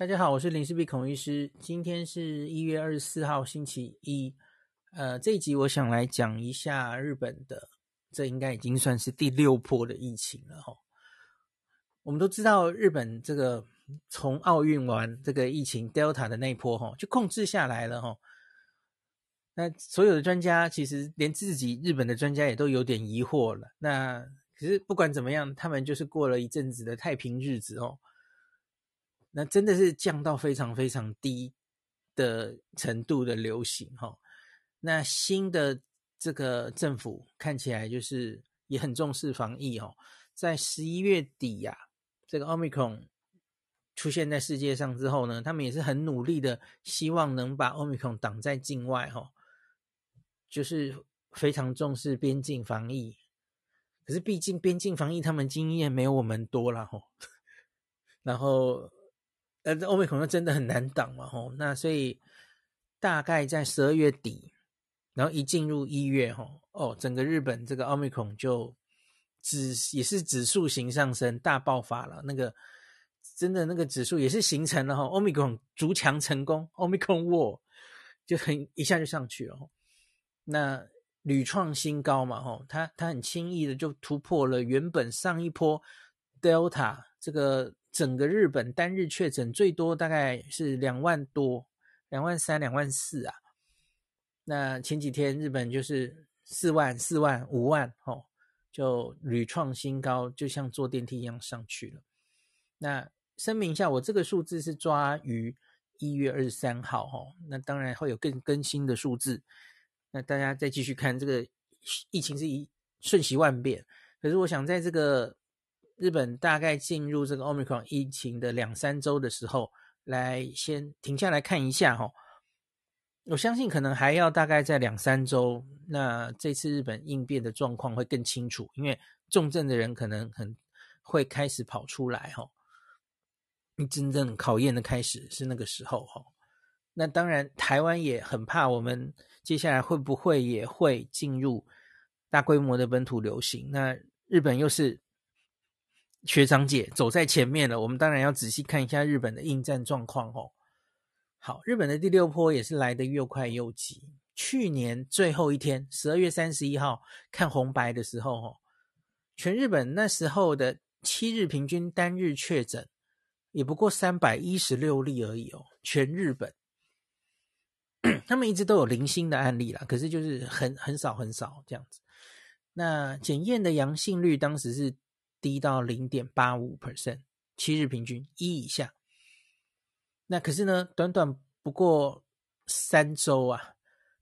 大家好，我是林氏璧孔医师。今天是一月二十四号，星期一。呃，这一集我想来讲一下日本的，这应该已经算是第六波的疫情了哈。我们都知道，日本这个从奥运完这个疫情 Delta 的那一波哈，就控制下来了哈。那所有的专家其实连自己日本的专家也都有点疑惑了。那可是不管怎么样，他们就是过了一阵子的太平日子哦。那真的是降到非常非常低的程度的流行哈。那新的这个政府看起来就是也很重视防疫哦。在十一月底呀，这个 Omicron 出现在世界上之后呢，他们也是很努力的，希望能把 Omicron 挡在境外哈。就是非常重视边境防疫，可是毕竟边境防疫他们经验没有我们多了哈。然后。呃，欧美可能真的很难挡嘛，吼，那所以大概在十二月底，然后一进入一月，吼，哦，整个日本这个奥密克戎就指也是指数型上升，大爆发了。那个真的那个指数也是形成了哈，奥密克戎筑墙成功，奥密克戎 wall 就很一下就上去了。那屡创新高嘛，吼，它它很轻易的就突破了原本上一波 Delta 这个。整个日本单日确诊最多大概是两万多，两万三、两万四啊。那前几天日本就是四万、四万、五万，哦，就屡创新高，就像坐电梯一样上去了。那声明一下，我这个数字是抓于一月二十三号，哦，那当然会有更更新的数字。那大家再继续看，这个疫情是一瞬息万变，可是我想在这个。日本大概进入这个 Omicron 疫情的两三周的时候，来先停下来看一下哈。我相信可能还要大概在两三周，那这次日本应变的状况会更清楚，因为重症的人可能很会开始跑出来哈。真正考验的开始是那个时候哈。那当然，台湾也很怕我们接下来会不会也会进入大规模的本土流行。那日本又是。学长姐走在前面了，我们当然要仔细看一下日本的应战状况哦。好，日本的第六波也是来得又快又急。去年最后一天，十二月三十一号看红白的时候，哦，全日本那时候的七日平均单日确诊也不过三百一十六例而已哦。全日本，他们一直都有零星的案例啦，可是就是很很少很少这样子。那检验的阳性率当时是。低到零点八五 percent，七日平均一以下。那可是呢，短短不过三周啊，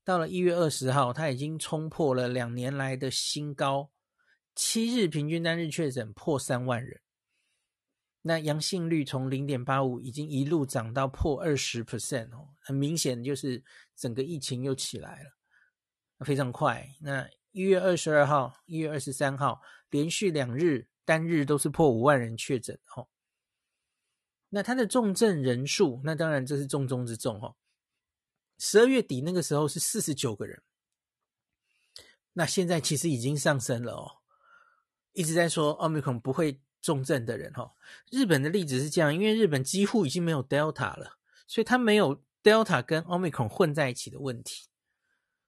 到了一月二十号，它已经冲破了两年来的新高，七日平均单日确诊破三万人。那阳性率从零点八五已经一路涨到破二十 percent 哦，很明显就是整个疫情又起来了，非常快。那一月二十二号、一月二十三号连续两日。单日都是破五万人确诊哦，那他的重症人数，那当然这是重中之重哦。十二月底那个时候是四十九个人，那现在其实已经上升了哦。一直在说奥密克戎不会重症的人哦，日本的例子是这样，因为日本几乎已经没有 Delta 了，所以他没有 Delta 跟奥密克戎混在一起的问题。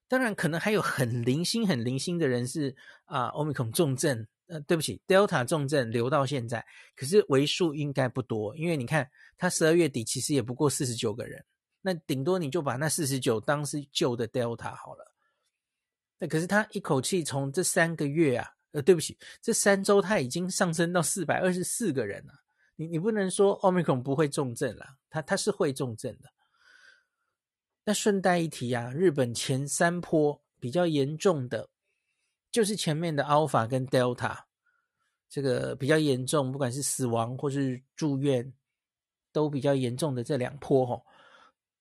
当然，可能还有很零星、很零星的人是啊，奥密克戎重症。呃，对不起，Delta 重症留到现在，可是为数应该不多，因为你看，他十二月底其实也不过四十九个人，那顶多你就把那四十九当是旧的 Delta 好了。那可是他一口气从这三个月啊，呃，对不起，这三周他已经上升到四百二十四个人了。你你不能说 Omicron 不会重症了，他他是会重症的。那顺带一提啊，日本前三波比较严重的。就是前面的 Alpha 跟 Delta，这个比较严重，不管是死亡或是住院，都比较严重的这两波吼，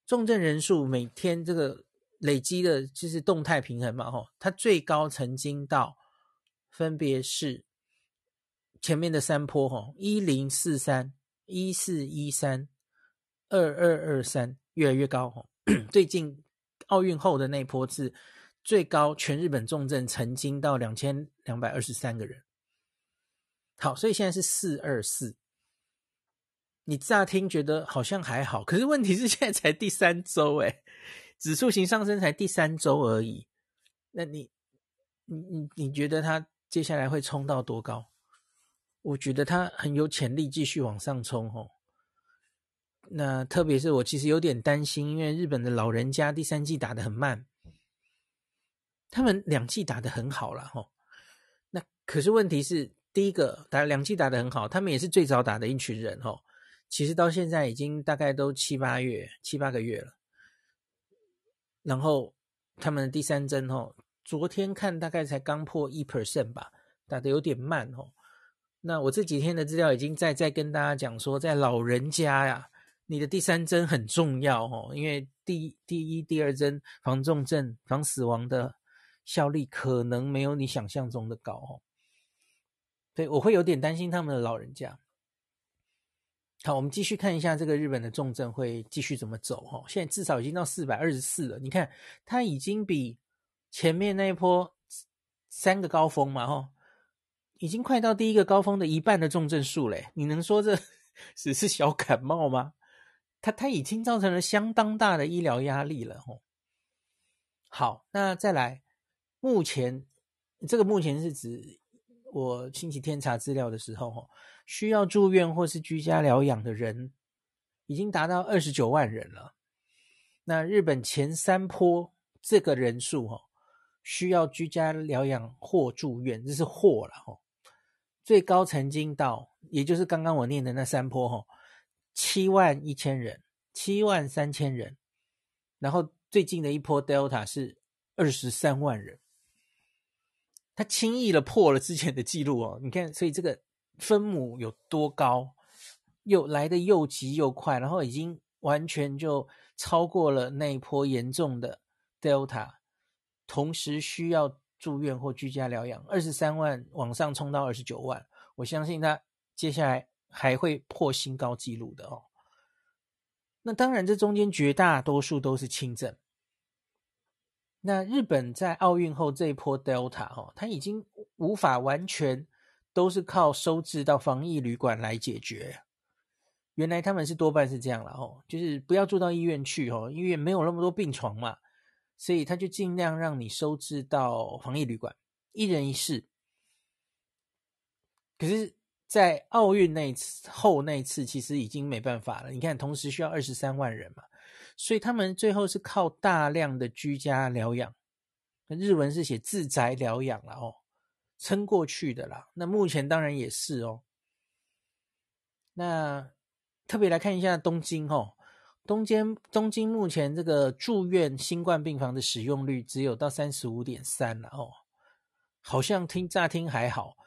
重症人数每天这个累积的就是动态平衡嘛吼，它最高曾经到分别是前面的三波吼，一零四三、一四一三、二二二三，越来越高吼，最近奥运后的那波是。最高全日本重症曾经到两千两百二十三个人，好，所以现在是四二四。你乍听觉得好像还好，可是问题是现在才第三周，哎，指数型上升才第三周而已。那你，你你你觉得它接下来会冲到多高？我觉得它很有潜力继续往上冲哦。那特别是我其实有点担心，因为日本的老人家第三季打得很慢，他们两季打得很好了吼。那可是问题是，第一个打两季打得很好，他们也是最早打的一群人哦。其实到现在已经大概都七八月、七八个月了，然后他们的第三针哦，昨天看大概才刚破一 percent 吧，打得有点慢哦。那我这几天的资料已经在在跟大家讲说，在老人家呀，你的第三针很重要哦，因为第第一、第二针防重症、防死亡的效力可能没有你想象中的高哦，对我会有点担心他们的老人家。好，我们继续看一下这个日本的重症会继续怎么走哈。现在至少已经到四百二十四了，你看它已经比前面那一波三个高峰嘛哈，已经快到第一个高峰的一半的重症数嘞。你能说这 只是小感冒吗？它它已经造成了相当大的医疗压力了哈。好，那再来，目前这个目前是指我星期天查资料的时候哈。需要住院或是居家疗养的人已经达到二十九万人了。那日本前三波这个人数哈，需要居家疗养或住院，这是或了哈。最高曾经到，也就是刚刚我念的那三波哈，七万一千人，七万三千人。然后最近的一波 Delta 是二十三万人，他轻易的破了之前的记录哦。你看，所以这个。分母有多高，又来得又急又快，然后已经完全就超过了那一波严重的 Delta，同时需要住院或居家疗养，二十三万往上冲到二十九万，我相信他接下来还会破新高纪录的哦。那当然，这中间绝大多数都是轻症。那日本在奥运后这一波 Delta 哦，它已经无法完全。都是靠收治到防疫旅馆来解决。原来他们是多半是这样了哦，就是不要住到医院去哦，医院没有那么多病床嘛，所以他就尽量让你收治到防疫旅馆，一人一室。可是，在奥运那次后那次，其实已经没办法了。你看，同时需要二十三万人嘛，所以他们最后是靠大量的居家疗养，日文是写自宅疗养了哦。撑过去的啦，那目前当然也是哦。那特别来看一下东京哦，东京东京目前这个住院新冠病房的使用率只有到三十五点三了哦，好像听乍听还好。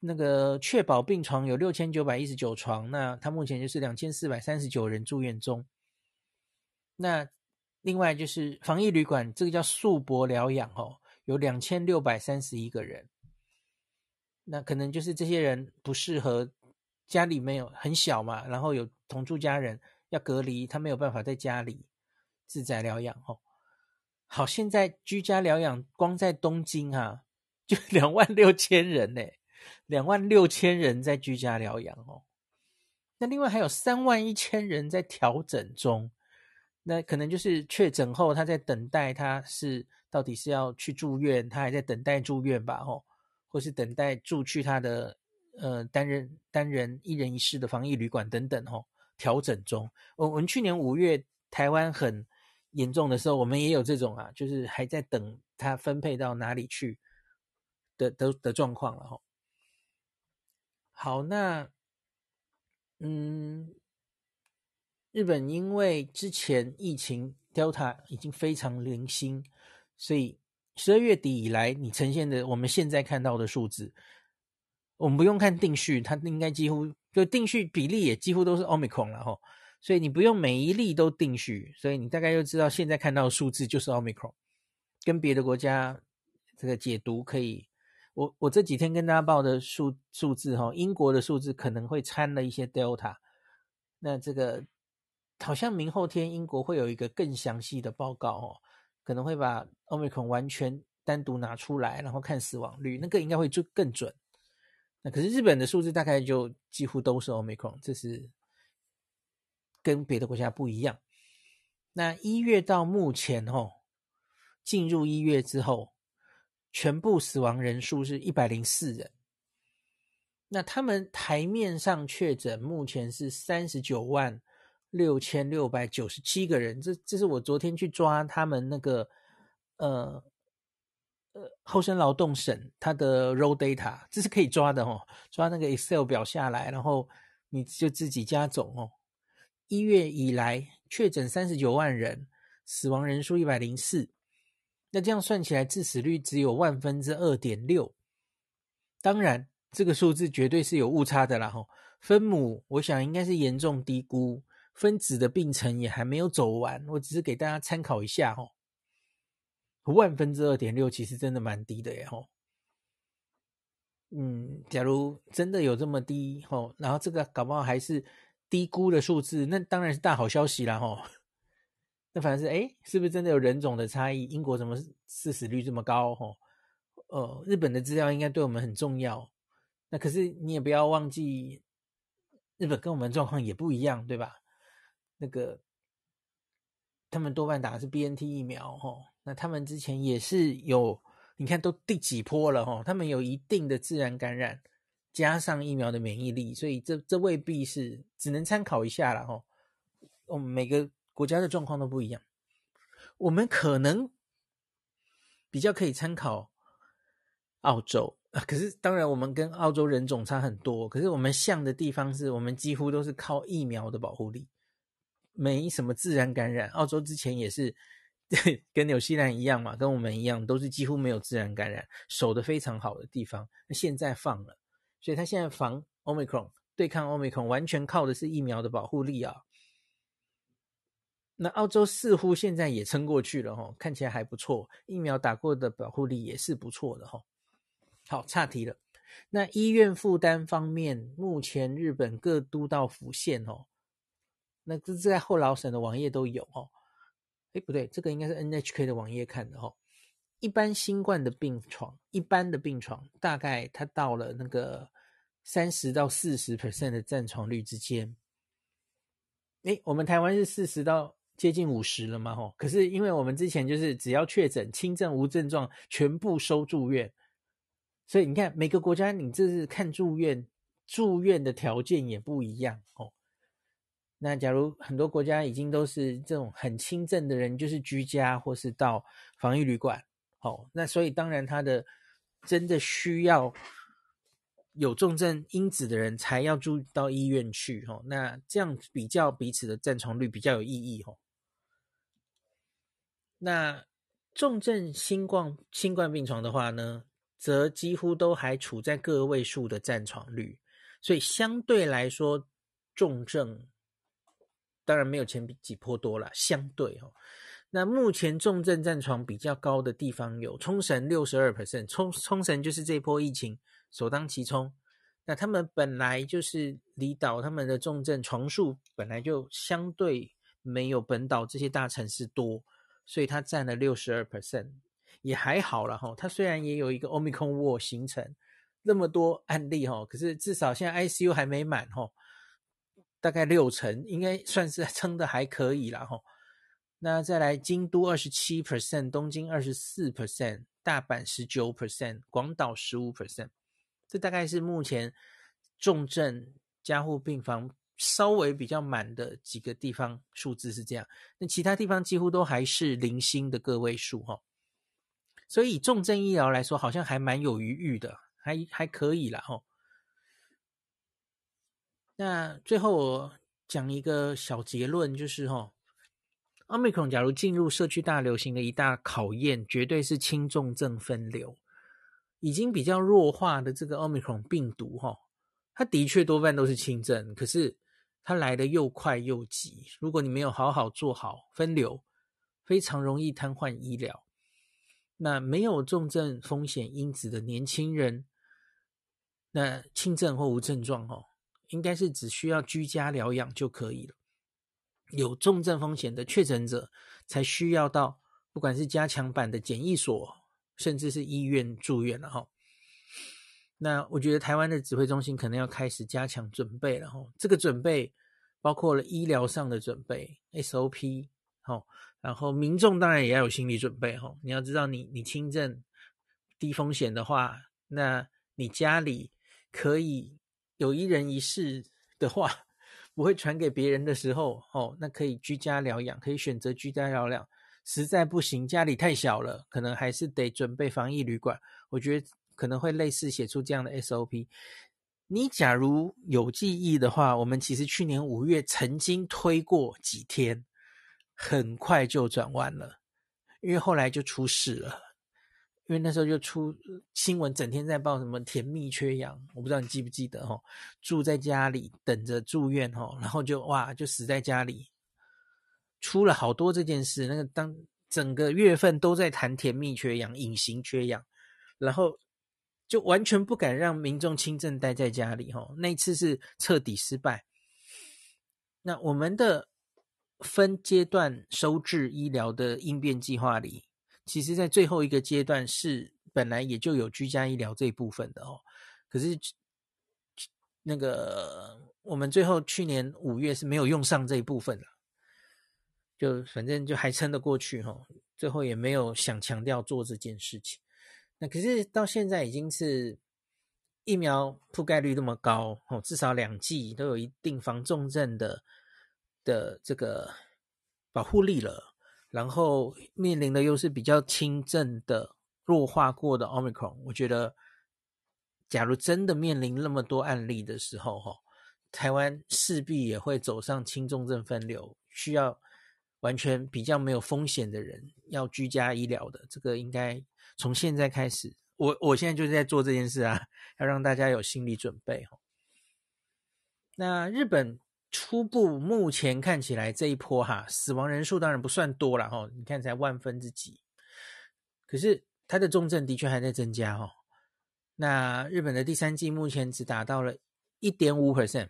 那个确保病床有六千九百一十九床，那他目前就是两千四百三十九人住院中。那另外就是防疫旅馆，这个叫宿泊疗养哦，有两千六百三十一个人。那可能就是这些人不适合，家里没有很小嘛，然后有同住家人要隔离，他没有办法在家里自在疗养哦。好，现在居家疗养光在东京啊，就 两万六千人呢，两万六千人在居家疗养哦。那另外还有三万一千人在调整中，那可能就是确诊后他在等待，他是到底是要去住院，他还在等待住院吧？哦。或是等待住去他的呃单人单人一人一室的防疫旅馆等等哦，调整中。我我们去年五月台湾很严重的时候，我们也有这种啊，就是还在等他分配到哪里去的的的状况了哈。好，那嗯，日本因为之前疫情 Delta 已经非常零星，所以。十二月底以来，你呈现的我们现在看到的数字，我们不用看定序，它应该几乎就定序比例也几乎都是 Omicron 了哈，所以你不用每一例都定序，所以你大概就知道现在看到的数字就是 Omicron，跟别的国家这个解读可以，我我这几天跟大家报的数数字哈，英国的数字可能会掺了一些 Delta，那这个好像明后天英国会有一个更详细的报告哦。可能会把 Omicron 完全单独拿出来，然后看死亡率，那个应该会就更准。那可是日本的数字大概就几乎都是 Omicron，这是跟别的国家不一样。那一月到目前哦，进入一月之后，全部死亡人数是一百零四人。那他们台面上确诊目前是三十九万六千六百九十七个人，这这是我昨天去抓他们那个呃呃厚生劳动省他的 raw data，这是可以抓的哦，抓那个 Excel 表下来，然后你就自己加总哦。一月以来确诊三十九万人，死亡人数一百零四。那这样算起来，致死率只有万分之二点六。当然，这个数字绝对是有误差的啦。吼，分母我想应该是严重低估，分子的病程也还没有走完。我只是给大家参考一下。哦，万分之二点六其实真的蛮低的耶。吼，嗯，假如真的有这么低，吼，然后这个搞不好还是低估的数字，那当然是大好消息啦。吼。那反正是哎，是不是真的有人种的差异？英国怎么致死率这么高？吼，呃，日本的资料应该对我们很重要。那可是你也不要忘记，日本跟我们状况也不一样，对吧？那个他们多半打的是 BNT 疫苗，哦，那他们之前也是有，你看都第几波了，哦，他们有一定的自然感染，加上疫苗的免疫力，所以这这未必是只能参考一下了，哦。我们每个。国家的状况都不一样，我们可能比较可以参考澳洲啊。可是当然，我们跟澳洲人种差很多。可是我们像的地方是我们几乎都是靠疫苗的保护力，没什么自然感染。澳洲之前也是跟纽西兰一样嘛，跟我们一样，都是几乎没有自然感染，守得非常好的地方。那现在放了，所以他现在防 Omicron 对抗 Omicron 完全靠的是疫苗的保护力啊。那澳洲似乎现在也撑过去了哈，看起来还不错，疫苗打过的保护力也是不错的哈。好，岔题了。那医院负担方面，目前日本各都道府县哦，那这在后劳省的网页都有哦。诶，不对，这个应该是 NHK 的网页看的哦。一般新冠的病床，一般的病床大概它到了那个三十到四十 percent 的占床率之间。诶，我们台湾是四十到。接近五十了嘛，吼！可是因为我们之前就是只要确诊轻症无症状，全部收住院，所以你看每个国家，你这是看住院，住院的条件也不一样哦。那假如很多国家已经都是这种很轻症的人，就是居家或是到防疫旅馆，哦，那所以当然他的真的需要。有重症因子的人才要住到医院去，吼，那这样比较彼此的占床率比较有意义，吼。那重症新冠新冠病床的话呢，则几乎都还处在个位数的占床率，所以相对来说，重症当然没有前几波多了，相对哦。那目前重症占床比较高的地方有冲绳六十二 percent，冲冲绳就是这波疫情。首当其冲，那他们本来就是离岛，他们的重症床数本来就相对没有本岛这些大城市多，所以它占了六十二 percent，也还好了哈。它虽然也有一个 Omicron War 形成那么多案例哈，可是至少现在 ICU 还没满哈，大概六成，应该算是撑的还可以了哈。那再来京都二十七 percent，东京二十四 percent，大阪十九 percent，广岛十五 percent。这大概是目前重症加护病房稍微比较满的几个地方数字是这样，那其他地方几乎都还是零星的个位数哈。所以重症医疗来说，好像还蛮有余裕的，还还可以啦哈。那最后我讲一个小结论，就是哈，Omicron 假如进入社区大流行的一大考验，绝对是轻重症分流。已经比较弱化的这个 Omicron 病毒，哈，它的确多半都是轻症，可是它来得又快又急。如果你没有好好做好分流，非常容易瘫痪医疗。那没有重症风险因子的年轻人，那轻症或无症状，哦，应该是只需要居家疗养就可以了。有重症风险的确诊者，才需要到不管是加强版的检疫所。甚至是医院住院了哈，那我觉得台湾的指挥中心可能要开始加强准备了哈。这个准备包括了医疗上的准备 SOP，哈、然后民众当然也要有心理准备哈、你要知道，你你轻症低风险的话，那你家里可以有一人一室的话，不会传给别人的时候，哦，那可以居家疗养，可以选择居家疗养。实在不行，家里太小了，可能还是得准备防疫旅馆。我觉得可能会类似写出这样的 SOP。你假如有记忆的话，我们其实去年五月曾经推过几天，很快就转弯了，因为后来就出事了。因为那时候就出新闻，整天在报什么甜蜜缺氧，我不知道你记不记得哦，住在家里等着住院哦，然后就哇就死在家里，出了好多这件事。那个当整个月份都在谈甜蜜缺氧、隐形缺氧，然后。就完全不敢让民众轻症待在家里，吼，那一次是彻底失败。那我们的分阶段收治医疗的应变计划里，其实在最后一个阶段是本来也就有居家医疗这一部分的哦。可是那个我们最后去年五月是没有用上这一部分的，就反正就还撑得过去，吼，最后也没有想强调做这件事情。那可是到现在已经是疫苗覆盖率那么高哦，至少两剂都有一定防重症的的这个保护力了，然后面临的又是比较轻症的弱化过的 Omicron，我觉得假如真的面临那么多案例的时候，哈，台湾势必也会走上轻重症分流，需要完全比较没有风险的人要居家医疗的，这个应该。从现在开始，我我现在就是在做这件事啊，要让大家有心理准备。那日本初步目前看起来这一波哈，死亡人数当然不算多了哈，你看才万分之几，可是它的重症的确还在增加哈。那日本的第三季目前只达到了一点五 percent，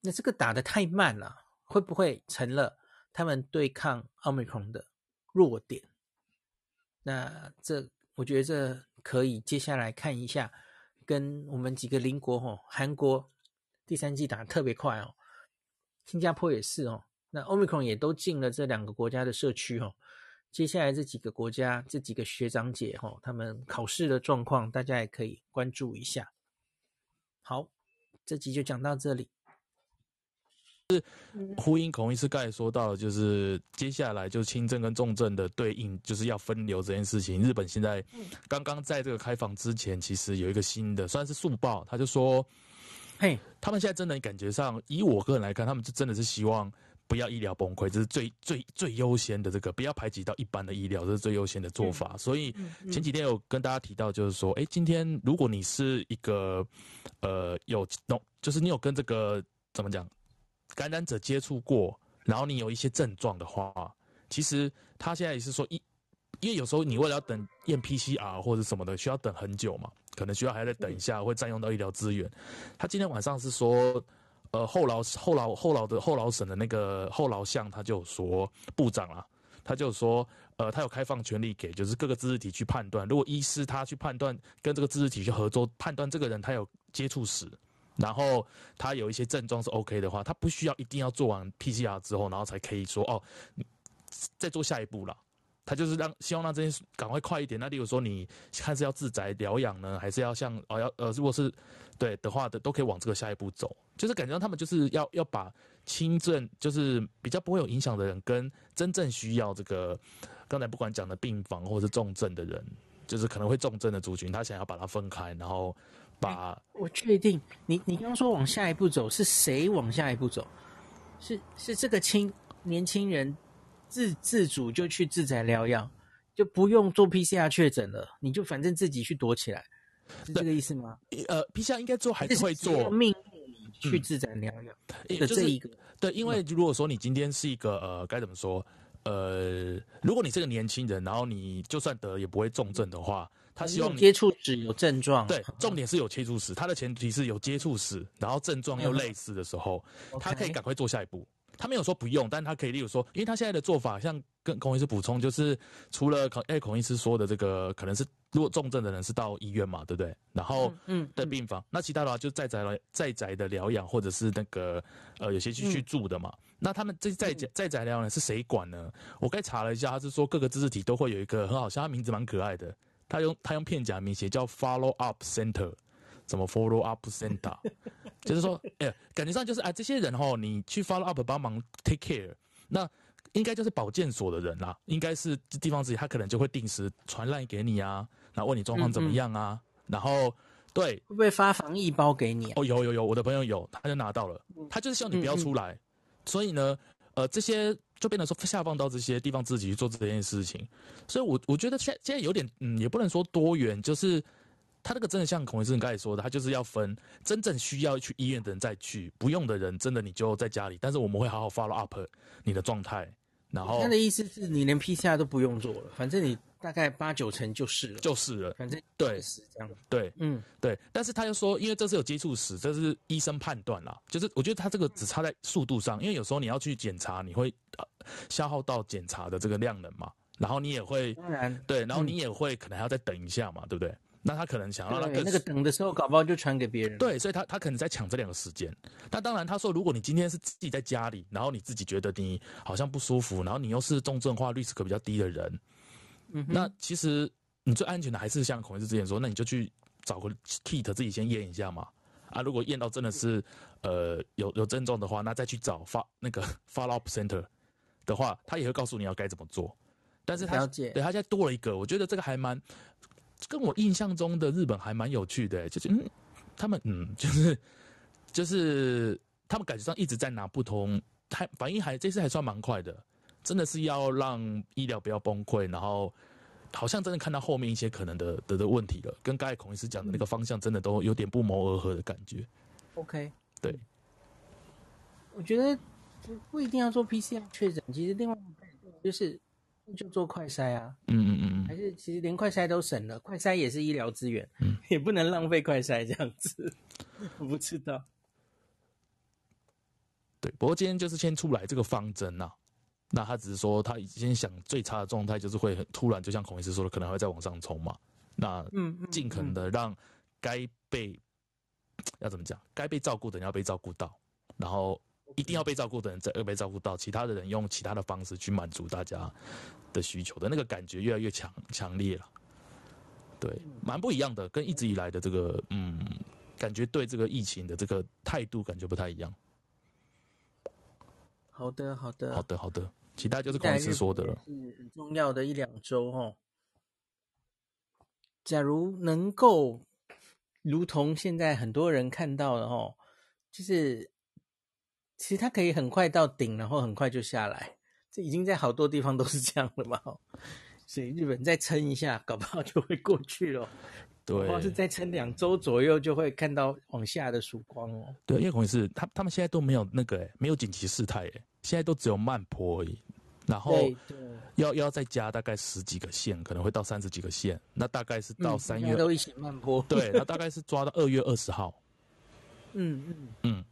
那这个打的太慢了，会不会成了他们对抗奥密克戎的弱点？那这我觉得这可以接下来看一下，跟我们几个邻国哦，韩国第三季打得特别快哦，新加坡也是哦，那 Omicron 也都进了这两个国家的社区哦。接下来这几个国家这几个学长姐哦，他们考试的状况，大家也可以关注一下。好，这集就讲到这里。是呼应孔医师刚才说到，就是接下来就轻症跟重症的对应，就是要分流这件事情。日本现在刚刚在这个开放之前，其实有一个新的，算是速报，他就说，嘿，他们现在真的感觉上，以我个人来看，他们就真的是希望不要医疗崩溃，这是最最最优先的这个，不要排挤到一般的医疗，这是最优先的做法。所以前几天有跟大家提到，就是说，哎，今天如果你是一个呃有弄，就是你有跟这个怎么讲？感染者接触过，然后你有一些症状的话，其实他现在也是说一，因为有时候你为了要等验 PCR 或者什么的，需要等很久嘛，可能需要还要再等一下，会占用到医疗资源。他今天晚上是说，呃，后劳后劳后劳的后劳省的那个后劳相，他就说部长啊，他就说，呃，他有开放权利给就是各个自治体去判断，如果医师他去判断跟这个自治体去合作判断这个人他有接触史。然后他有一些症状是 OK 的话，他不需要一定要做完 PCR 之后，然后才可以说哦，再做下一步了。他就是让希望让这件事赶快快一点。那例如说，你看是要自宅疗养呢，还是要像哦要呃，如果是对的话的，都可以往这个下一步走。就是感觉到他们就是要要把轻症，就是比较不会有影响的人，跟真正需要这个刚才不管讲的病房或者是重症的人，就是可能会重症的族群，他想要把它分开，然后。把我确定，你你刚刚说往下一步走，是谁往下一步走？是是这个轻年轻人自自主就去自宅疗养，就不用做 PCR 确诊了，你就反正自己去躲起来，是这个意思吗？呃，PCR 应该做还是会做，命令你去自宅疗养的这一个、就是，对，因为如果说你今天是一个呃，该怎么说？呃，如果你是个年轻人，然后你就算得也不会重症的话。他希望接触史有症状，对，重点是有接触史。他的前提是有接触史，然后症状又类似的时候，他可以赶快做下一步。他没有说不用，但他可以，例如说，因为他现在的做法，像跟孔医师补充，就是除了孔哎孔医师说的这个，可能是如果重症的人是到医院嘛，对不对？然后嗯的病房，嗯嗯、那其他的话就在宅了在宅的疗养，或者是那个呃有些去去住的嘛。嗯、那他们这在在在宅疗养是谁管呢？我刚才查了一下，他是说各个自治体都会有一个很好笑，他名字蛮可爱的，他用他用片假名写叫 Follow Up Center。怎么 follow up center，就是说，哎、欸，感觉上就是啊，这些人哦，你去 follow up 帮忙 take care，那应该就是保健所的人啦，应该是地方自己，他可能就会定时传烂给你啊，然后问你状况怎么样啊，嗯嗯然后对，会不会发防疫包给你、啊？哦，有有有，我的朋友有，他就拿到了，他就是希望你不要出来，所以呢，呃，这些就变得说下放到这些地方自己去做这件事情，所以我我觉得现现在有点，嗯，也不能说多元，就是。他那个真的像孔医生刚才说的，他就是要分真正需要去医院的人再去，不用的人真的你就在家里。但是我们会好好 follow up 你的状态。然后他的意思是你连 PCR 都不用做了，反正你大概八九成就是了，就是了。反正对是这样。对，嗯，对。但是他又说，因为这是有接触史，这是医生判断啦。就是我觉得他这个只差在速度上，因为有时候你要去检查，你会消耗到检查的这个量能嘛。然后你也会，当然对，然后你也会可能还要再等一下嘛，对不对？那他可能想要那个那个等的时候，搞不好就传给别人。对，所以他他可能在抢这两个时间。那当然，他说如果你今天是自己在家里，然后你自己觉得你好像不舒服，然后你又是重症化率是可比较低的人，嗯，那其实你最安全的还是像孔医师之前说，那你就去找个 kit 自己先验一下嘛。啊，如果验到真的是呃有有症状的话，那再去找发那个 follow up center 的话，他也会告诉你要该怎么做。但是他了解，对他现在多了一个，我觉得这个还蛮。跟我印象中的日本还蛮有趣的，就是嗯，他们 嗯，就是就是他们感觉上一直在拿不同，还反应还这次还算蛮快的，真的是要让医疗不要崩溃，然后好像真的看到后面一些可能的的的问题了，跟刚才孔医师讲的那个方向真的都有点不谋而合的感觉。OK，对，我觉得不一定要做 PCR 确诊，其实另外就是。就做快筛啊，嗯嗯嗯嗯，还是其实连快筛都省了，快筛也是医疗资源，嗯，也不能浪费快筛这样子，我不知道。对，不过今天就是先出来这个方针呐、啊，那他只是说他已经想最差的状态就是会很突然，就像孔医师说的，可能会再往上冲嘛，那嗯，尽可能的让该被、嗯嗯、要怎么讲，该被照顾的人要被照顾到，然后。一定要被照顾的人再被照顾到，其他的人用其他的方式去满足大家的需求的那个感觉越来越强强烈了。对，蛮不一样的，跟一直以来的这个嗯，感觉对这个疫情的这个态度感觉不太一样。好的，好的，好的，好的，其他就是孔医师说的了。是很重要的一两周哦。假如能够如同现在很多人看到的哦，就是。其实它可以很快到顶，然后很快就下来。这已经在好多地方都是这样了嘛，所以日本再撑一下，搞不好就会过去了。对，或是再撑两周左右，就会看到往下的曙光哦。对，因为孔医师他他们现在都没有那个诶，没有紧急事态诶，现在都只有慢坡而已。然后要要再加大概十几个县，可能会到三十几个县。那大概是到三月、嗯、都一起慢坡。对，那大概是抓到二月二十号。嗯嗯嗯。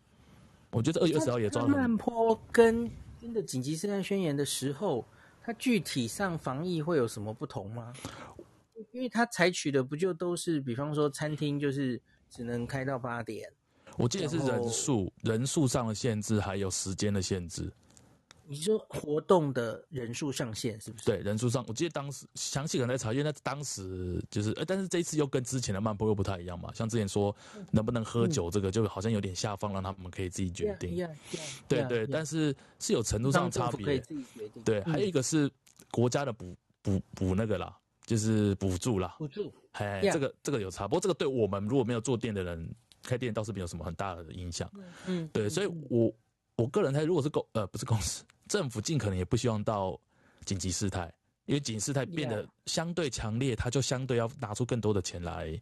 嗯我觉得二月二十号也抓慢坡跟真的紧急事态宣言的时候，它具体上防疫会有什么不同吗？因为它采取的不就都是，比方说餐厅就是只能开到八点。我记得是人数人数上的限制，还有时间的限制。你说活动的人数上限是不是？对，人数上，我记得当时详细可能在查，因为那当时就是，呃，但是这一次又跟之前的慢波又不太一样嘛。像之前说能不能喝酒，这个就好像有点下放，让他们可以自己决定。Yeah, yeah, yeah, 对对，但是是有程度上差别。可以自己决定。对，还有一个是国家的补补补那个啦，就是补助啦。补助。哎，这个这个有差，不过这个对我们如果没有做店的人开店倒是没有什么很大的影响。嗯，对，所以我我个人猜，如果是公呃不是公司。政府尽可能也不希望到紧急事态，因为紧急事态变得相对强烈，他就相对要拿出更多的钱来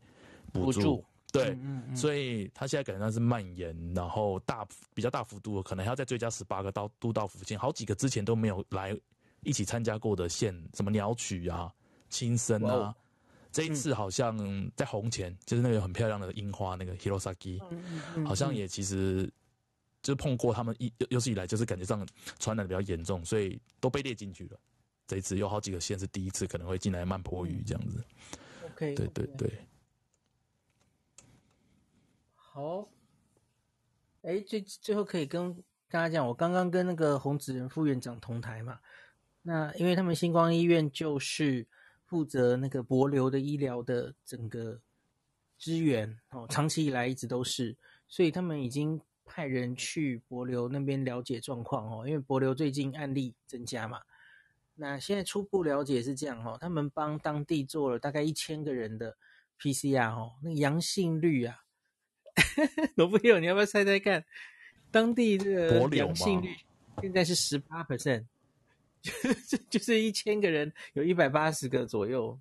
补助。补助。对，嗯嗯嗯，所以他现在感觉上是蔓延，然后大比较大幅度，可能还要再追加十八个到都道府县，好几个之前都没有来一起参加过的县，什么鸟取啊、青森啊，哦、这一次好像在红前，就是那个很漂亮的樱花，那个 Hirosaki，好像也其实。就碰过他们一有史以来就是感觉上传染的比较严重，所以都被列进去了。这一次有好几个县是第一次可能会进来曼波鱼这样子。OK，对对对。好，哎，最最后可以跟大家讲，我刚刚跟那个洪子仁副院长同台嘛。那因为他们星光医院就是负责那个帛琉的医疗的整个支援哦，长期以来一直都是，所以他们已经派人去博流那边了解状况哦。因为博流最近案例增加嘛，那现在初步了解是这样哦，他们帮当地做了大概一千个人的 PCR 哦，那个阳性率啊。罗不佑，你要不要猜猜看？当地的阳性率现在是十八 percent，就 就是一千个人有一百八十个左右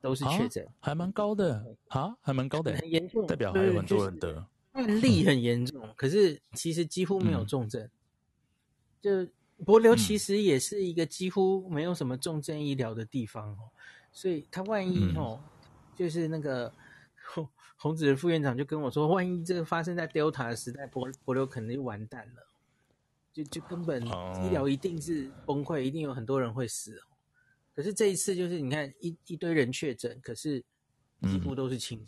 都是确诊，还蛮高的啊，还蛮高的，很严重，代表还有很多人得。案例很严重，嗯、可是其实几乎没有重症。嗯、就博流其实也是一个几乎没有什么重症医疗的地方哦，所以他万一哦，嗯、就是那个。洪子仁副院长就跟我说：“万一这个发生在 Delta 的时代，博博流可能就完蛋了，就就根本医疗一定是崩溃，一定有很多人会死哦。可是这一次就是你看一一堆人确诊，可是几乎都是轻，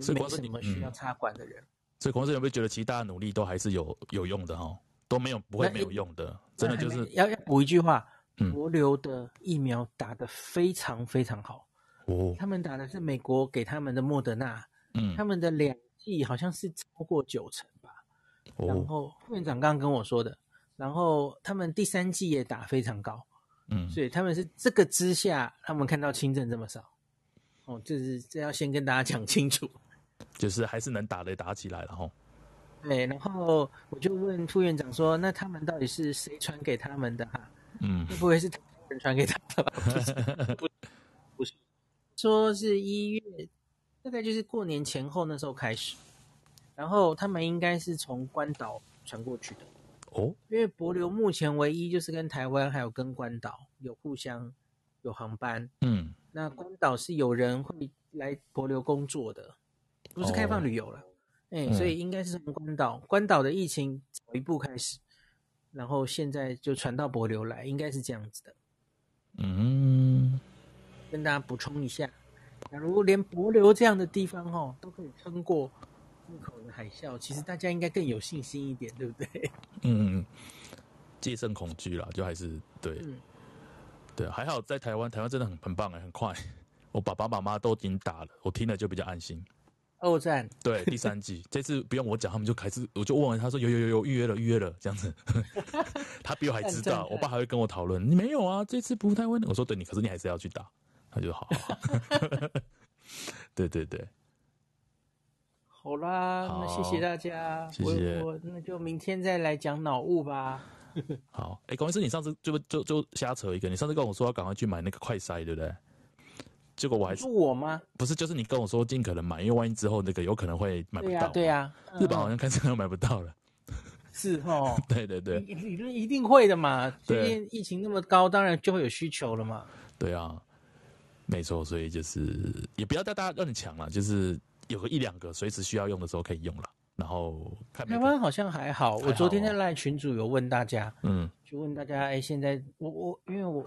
是没什么需要插管的人。所以，洪子仁有没有觉得其他努力都还是有有用的哈？都没有不会没有用的，真的就是要要补一句话：帛琉的疫苗打得非常非常好。”哦，他们打的是美国给他们的莫德纳，嗯，他们的两剂好像是超过九成吧。哦，然后副院长刚刚跟我说的，然后他们第三剂也打非常高，嗯，所以他们是这个之下，他们看到轻症这么少。哦，这是这要先跟大家讲清楚，就是还是能打的打起来了哈。对，然后我就问副院长说，那他们到底是谁传给他们的哈、啊？嗯，会不会是人传给他的？不是。说是一月，大概就是过年前后那时候开始，然后他们应该是从关岛传过去的哦，因为帛琉目前唯一就是跟台湾还有跟关岛有互相有航班，嗯，那关岛是有人会来帛琉工作的，不是开放旅游了，哎、哦欸，所以应该是从关岛，关岛的疫情早一步开始，然后现在就传到博流来，应该是这样子的，嗯。跟大家补充一下，假如连博流这样的地方哦都可以撑过入口的海啸，其实大家应该更有信心一点，对不对？嗯，戒慎恐惧啦，就还是对，嗯、对，还好在台湾，台湾真的很很棒哎，很快，我爸爸妈妈都已经打了，我听了就比较安心。二战 对第三季，这次不用我讲，他们就开始，我就问完他说有有有有预约了预约了这样子，他比我还知道，我爸还会跟我讨论，你没有啊？这次不太会，我说对你，可是你还是要去打。那就好，对对对，好啦，好那谢谢大家，谢谢，我我那就明天再来讲脑雾吧。好，哎、欸，龚医师，你上次就就就瞎扯一个，你上次跟我说要赶快去买那个快筛，对不对？结果我还是我吗？不是，就是你跟我说尽可能买，因为万一之后那个有可能会买不到。对呀、啊，日本好像开始都买不到了。是哦，对 对对，理论一定会的嘛。最近疫情那么高，当然就会有需求了嘛。对啊。没错，所以就是也不要带大家让你抢了，就是有个一两个随时需要用的时候可以用了。然后看台湾好像还好，我昨天在赖群主有问大家，嗯，就问大家，哎，现在我我因为我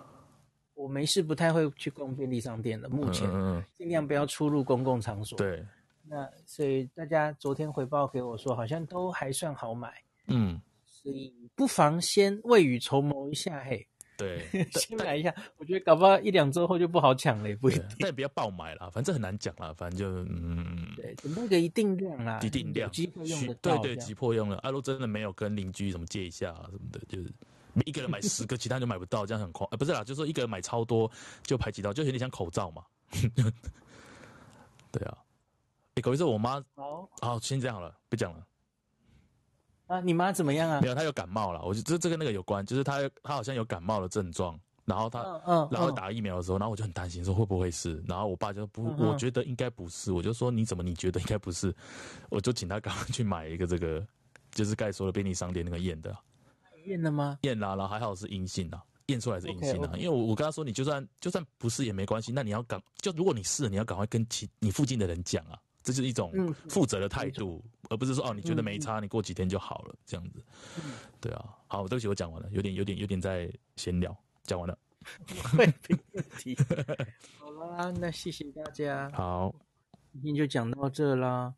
我没事不太会去逛便利商店的，目前尽量不要出入公共场所。对、嗯，那所以大家昨天回报给我说，好像都还算好买，嗯，所以不妨先未雨绸缪一下，嘿。对，先买一下，我觉得搞不好一两周后就不好抢了，也不一定。但也不要爆买了，反正很难讲啦，反正就嗯，对，准备个一定量啦，一定量，急迫用的，对对，急迫用了。阿、啊、如真的没有跟邻居什么借一下啊什么的，就是一个人买十个，其他人就买不到，这样很夸。啊，不是啦，就是说一个人买超多就排挤到，就有点像口罩嘛。对啊，哎、欸，可是我妈，好，好，先这样好了，不讲了。啊，你妈怎么样啊？没有，她有感冒了。我觉得这跟那个有关，就是她她好像有感冒的症状，然后她嗯，嗯然后打疫苗的时候，然后我就很担心说会不会是，然后我爸就不，嗯、我觉得应该不是，我就说你怎么你觉得应该不是，我就请他赶快去买一个这个，就是刚才说的便利商店那个验的，验了吗？验了，然后还好是阴性的，验出来是阴性的，okay, okay. 因为我我跟他说你就算就算不是也没关系，那你要赶就如果你是，你要赶快跟其你附近的人讲啊。这是一种负责的态度，嗯、而不是说哦，你觉得没差，嗯、你过几天就好了这样子。嗯、对啊，好，对不起，我讲完了，有点有点有点在闲聊，讲完了。没问题。好啦，那谢谢大家。好，今天就讲到这啦。